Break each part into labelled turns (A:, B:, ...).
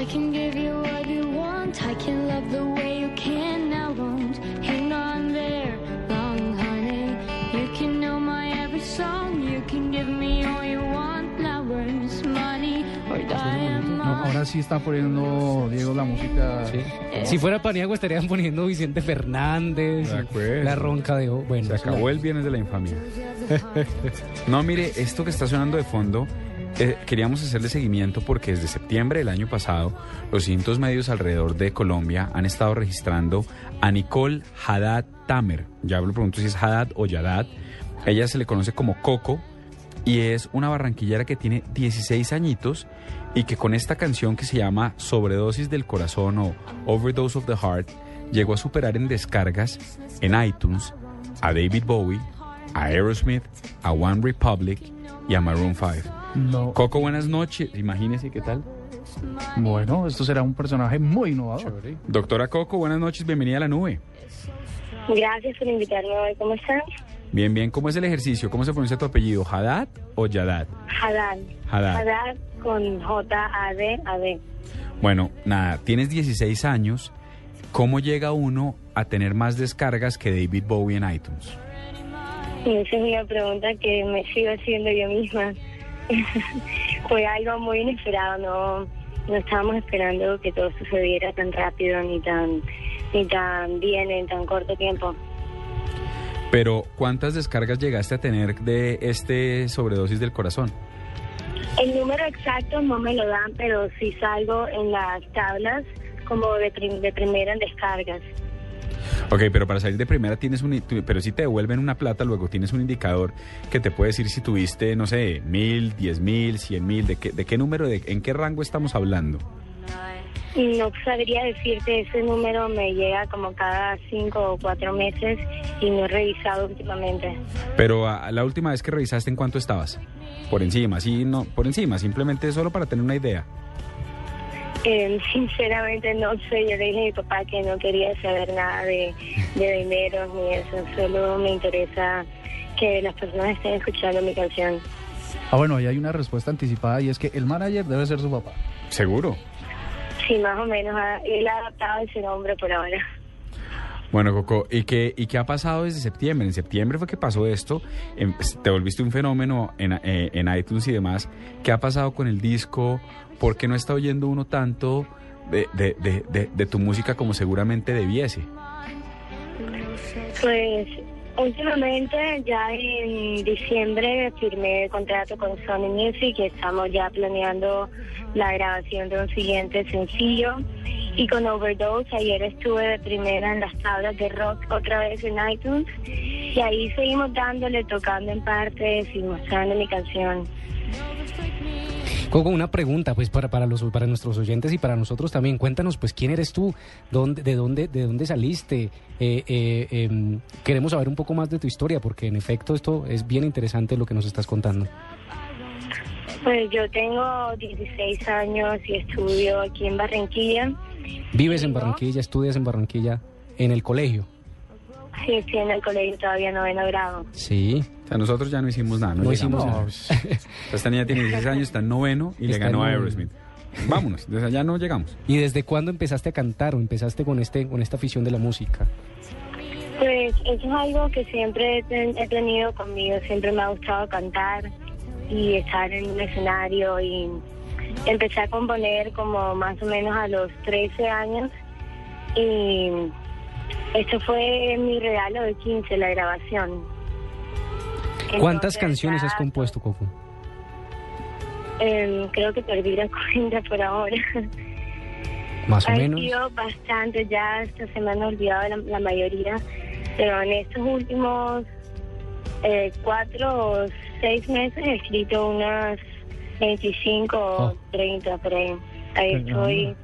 A: I can give you what you want. I can love the way you can. I won't hang on there long, honey. You can know my every song. You can give me all you want. Flowers, money, or
B: No,
A: diamonds.
B: ahora sí está poniendo, Diego, la música.
C: Sí. Si fuera Paniagua estarían poniendo Vicente Fernández,
D: De acuerdo.
C: la ronca de... O- Bueno,
D: Se acabó el viernes de la infamia. No, mire, esto que está sonando de fondo, eh, queríamos hacerle seguimiento porque desde septiembre del año pasado, los distintos medios alrededor de Colombia han estado registrando a Nicole Haddad Tamer. Ya lo pregunto si es Haddad o Yadad. Ella se le conoce como Coco y es una barranquillera que tiene 16 añitos y que con esta canción que se llama Sobredosis del Corazón o Overdose of the Heart llegó a superar en descargas en iTunes a David Bowie, a Aerosmith, a One Republic y a Maroon 5.
B: No.
D: Coco, buenas noches. Imagínese qué tal.
B: Bueno, esto será un personaje muy innovador.
D: Doctora Coco, buenas noches. Bienvenida a la nube.
E: Gracias por invitarme hoy. ¿Cómo están?
D: Bien, bien. ¿Cómo es el ejercicio? ¿Cómo se pronuncia tu apellido? ¿Haddad o Yadad?
E: Haddad.
D: Haddad.
E: Haddad con J-A-D-A-D.
D: Bueno, nada, tienes 16 años. ¿Cómo llega uno a tener más descargas que David Bowie en iTunes?
E: Y esa es una pregunta que me sigo haciendo yo misma. Fue algo muy inesperado, no, no estábamos esperando que todo sucediera tan rápido ni tan, ni tan bien en tan corto tiempo.
D: Pero, ¿cuántas descargas llegaste a tener de este sobredosis del corazón?
E: El número exacto no me lo dan, pero sí salgo en las tablas como de, prim- de primera en descargas.
D: Ok, pero para salir de primera tienes un... Pero si te devuelven una plata, luego tienes un indicador que te puede decir si tuviste, no sé, mil, diez mil, cien mil, de qué, de qué número, de, en qué rango estamos hablando.
E: No sabría decirte, ese número me llega como cada cinco o cuatro meses y no he revisado últimamente.
D: Pero a- la última vez que revisaste, ¿en cuánto estabas? Por encima, sí, no, por encima, simplemente solo para tener una idea.
E: Eh, sinceramente no sé, yo le dije a mi papá que no quería saber nada de, de dinero ni eso, solo me interesa que las personas estén escuchando mi canción.
B: Ah, bueno, ahí hay una respuesta anticipada y es que el manager debe ser su papá.
D: ¿Seguro?
E: Sí, más o menos, él ha adaptado ese nombre por ahora.
D: Bueno, Coco, ¿y qué, ¿y qué ha pasado desde septiembre? En septiembre fue que pasó esto, em, te volviste un fenómeno en, eh, en iTunes y demás. ¿Qué ha pasado con el disco? ¿Por qué no está oyendo uno tanto de, de- de- de- tu música como seguramente debiese?
E: Pues últimamente ya en diciembre firmé contrato con Sony Music y estamos ya planeando la grabación de un siguiente sencillo. Y con Overdose ayer estuve de primera en las tablas de rock otra vez en iTunes y ahí seguimos dándole, tocando en partes y mostrando mi canción.
C: Coco, una pregunta, pues para, para los para nuestros oyentes y para nosotros también. Cuéntanos, pues, quién eres tú, dónde, de dónde, de dónde saliste. Eh, eh, em, queremos saber un poco más de tu historia, porque en efecto esto es bien interesante lo que nos estás contando.
E: Pues yo tengo 16 años y estudio aquí en Barranquilla.
C: Vives en. Barranquilla, estudias en Barranquilla, en el colegio.
E: Sí, estoy en el colegio todavía noveno grado.
C: Sí.
D: O sea, nosotros ya no hicimos nada. No,
C: No hicimos nada.
D: Pues, Esta niña tiene 16 años, está en noveno y le ganó
C: en
D: a. Aerosmith. Vámonos, desde allá no llegamos.
C: ¿Y desde cuándo empezaste a cantar o empezaste con este con esta afición de la música?
E: Pues eso es algo que siempre he ten- he tenido conmigo, siempre me ha gustado cantar y estar en un escenario y empecé a componer como más o menos a los 13 años y esto fue mi regalo de 15, la grabación.
C: ¿Cuántas canciones
E: ya,
C: has compuesto, Coco?
E: em, creo que perdí la cuenta por ahora.
C: Más o
E: Ha
C: menos.
E: sido bastante, ya esta semana he olvidado la, la mayoría, pero en estos últimos eh, cuatro o seis meses he escrito unas 25
C: Oh.
E: o 30 por ahí. Ahí estoy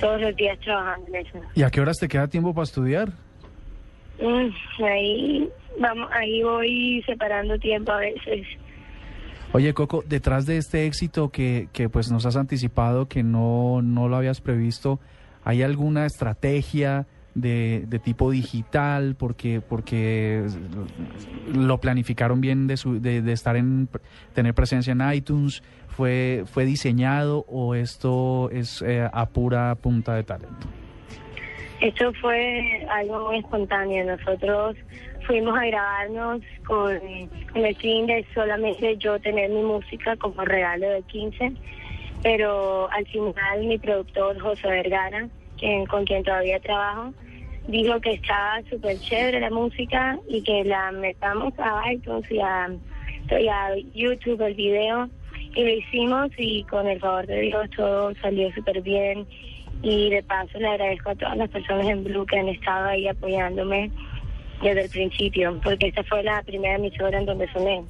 E: todos los días trabajando en eso.
B: ¿Y a qué horas te queda tiempo para estudiar?
E: Mm, ahí, vamos, ahí voy separando tiempo a veces.
B: Oye, Coco, detrás de este éxito que, que pues nos has anticipado, que no, no lo habías previsto, ¿hay alguna estrategia de, tipo digital, porque, porque lo planificaron bien de, su, de, estar en, tener presencia en iTunes, fue, fue diseñado o esto es eh, a pura punta de talento?
E: Esto fue algo muy espontáneo. Nosotros fuimos a grabarnos con, el fin de solamente yo tener mi música como regalo de 15, pero al final mi productor José Vergara, quien, con quien todavía trabajo, dijo que estaba súper chévere la música y que la metamos a iTunes y a, y a YouTube el video y lo hicimos y con el favor de Dios todo salió súper bien y de paso le agradezco a todas las personas en Blue que han estado ahí apoyándome desde el principio, porque esta fue la primera emisora en donde soné.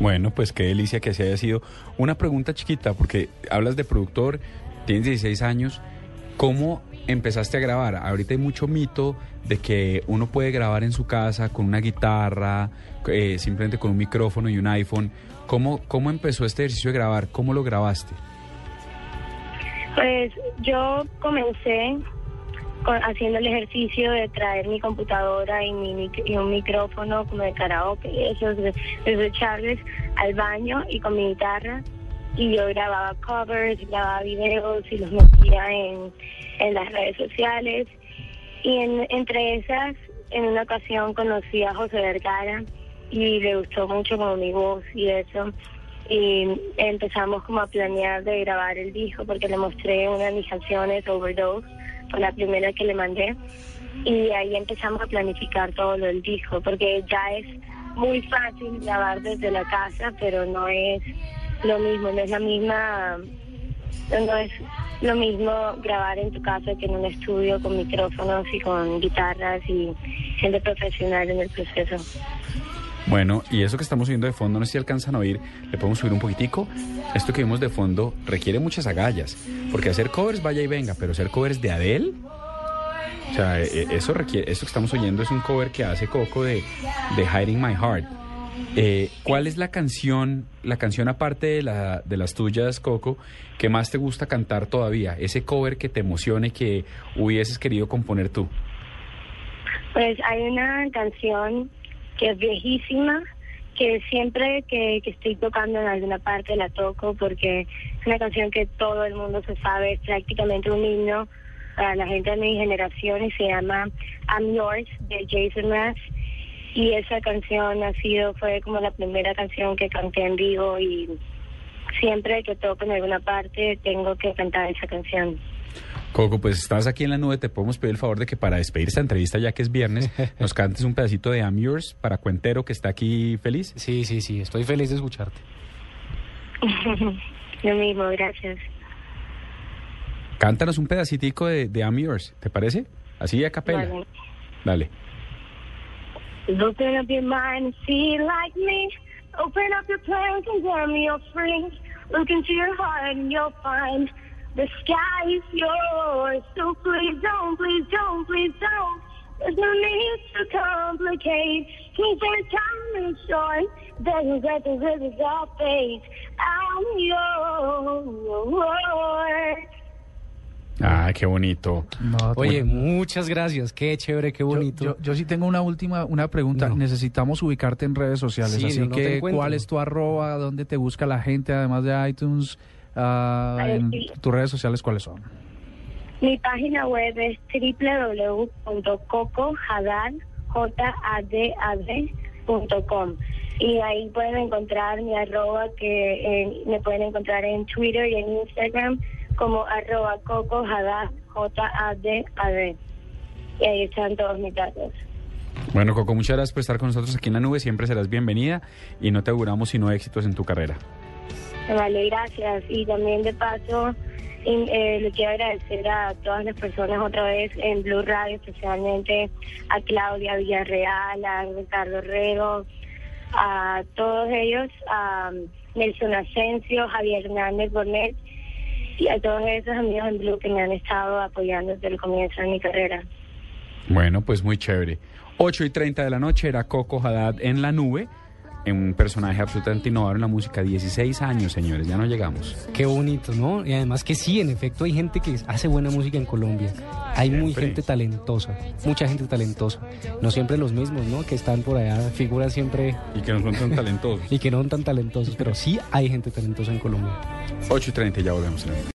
D: Bueno, pues qué delicia que se haya sido. Una pregunta chiquita, porque hablas de productor, tienes 16 años, ¿cómo empezaste a grabar? Ahorita hay mucho mito de que uno puede grabar en su casa con una guitarra, eh, simplemente con un micrófono y un iPhone. ¿Cómo, ¿Cómo empezó este ejercicio de grabar? ¿Cómo lo grabaste?
E: Pues yo comencé haciendo el ejercicio de traer mi computadora y, mi, y un micrófono como de karaoke y esos desecharles al baño y con mi guitarra y yo grababa covers, grababa videos y los metía en, en las redes sociales. Y en, entre esas en una ocasión conocí a José Vergara y le gustó mucho como mi voz y eso. Y empezamos como a planear de grabar el disco porque le mostré una de mis canciones, Overdose, fue la primera que le mandé. Y ahí empezamos a planificar todo lo del disco porque ya es muy fácil grabar desde la casa, pero no es lo mismo, no es la misma, no es lo mismo grabar en tu casa que en un estudio con micrófonos y con guitarras y gente profesional en el proceso.
D: Bueno, y eso que estamos viendo de fondo, no sé si alcanzan a oír, le podemos subir un poquitico. Esto que vimos de fondo requiere muchas agallas, porque hacer covers vaya y venga, pero hacer covers de Adele, o sea, e, e, eso requiere, esto que estamos oyendo es un cover que hace Coco de, de Hiding My Heart. Eh, ¿Cuál es la canción, la canción aparte de, la, de las tuyas, Coco, que más te gusta cantar todavía? Ese cover que te emocione, que hubieses querido componer tú.
E: Pues hay una canción que es viejísima, que siempre que, estoy tocando en alguna parte la toco porque es una canción que todo el mundo se sabe, es prácticamente un himno para la gente de mi generación y se llama I'm Yours de Jason Mraz y esa canción ha sido, fue como la primera canción que canté en vivo y siempre que toco en alguna parte tengo que cantar esa canción.
D: Coco, pues estás aquí en la nube, te podemos pedir el favor de que para despedir esta entrevista, ya que es viernes, nos cantes un pedacito de I'm Yours para Cuentero, que está aquí feliz.
C: Sí, sí, sí, estoy feliz de escucharte.
E: Lo mismo, gracias.
D: Cántanos un pedacitico de, de I'm Yours, ¿te parece? Así a capela. Dale.
E: Open up your mind and see like me. Open up your plans and me you're free. Look into your heart and you'll find The sky is yours, so please don't, please don't, please don't. There's no need to complicate. Keep our time short. Doesn't let the rivers all fade. I'm yours.
D: Ah, qué bonito.
C: Oye, muchas gracias. Qué chévere, qué bonito.
B: Yo, yo, sí tengo una última una pregunta. Necesitamos ubicarte en redes sociales. así que, ¿cuál es tu arroba? ¿Dónde te busca la gente, además de iTunes? Uh, en tus redes sociales, ¿cuáles son?
E: Mi página web es www.cocohadad.com y ahí pueden encontrar mi arroba que eh, me pueden encontrar en Twitter y en Instagram como arroba cocohadad, J-A-D-A-D. Y ahí están todos mis datos.
D: Bueno, Coco, muchas gracias por estar con nosotros aquí en la nube. Siempre serás bienvenida y no te auguramos sino éxitos en tu carrera.
E: Vale, gracias. Y también de paso eh, le quiero agradecer a todas las personas otra vez en Blue Radio, especialmente a Claudia Villarreal, a Ricardo Rego, a todos ellos, a Nelson Asensio, Javier Hernández Bornet y a todos esos amigos en Blue que me han estado apoyando desde el comienzo de mi carrera.
D: Bueno, pues muy chévere. 8 y 30 de la noche era Coco Haddad en la nube un personaje absolutamente innovador en la música. 16 años, señores, ya no llegamos.
C: Qué bonito, ¿no? Y además que sí, en efecto, hay gente que hace buena música en Colombia. Hay muy gente talentosa, mucha gente talentosa. No siempre los mismos, ¿no? Que están por allá, figuras siempre...
D: Y que no son tan talentosos.
C: y que no son tan talentosos, pero sí hay gente talentosa en Colombia.
D: 8 y 30, ya volvemos.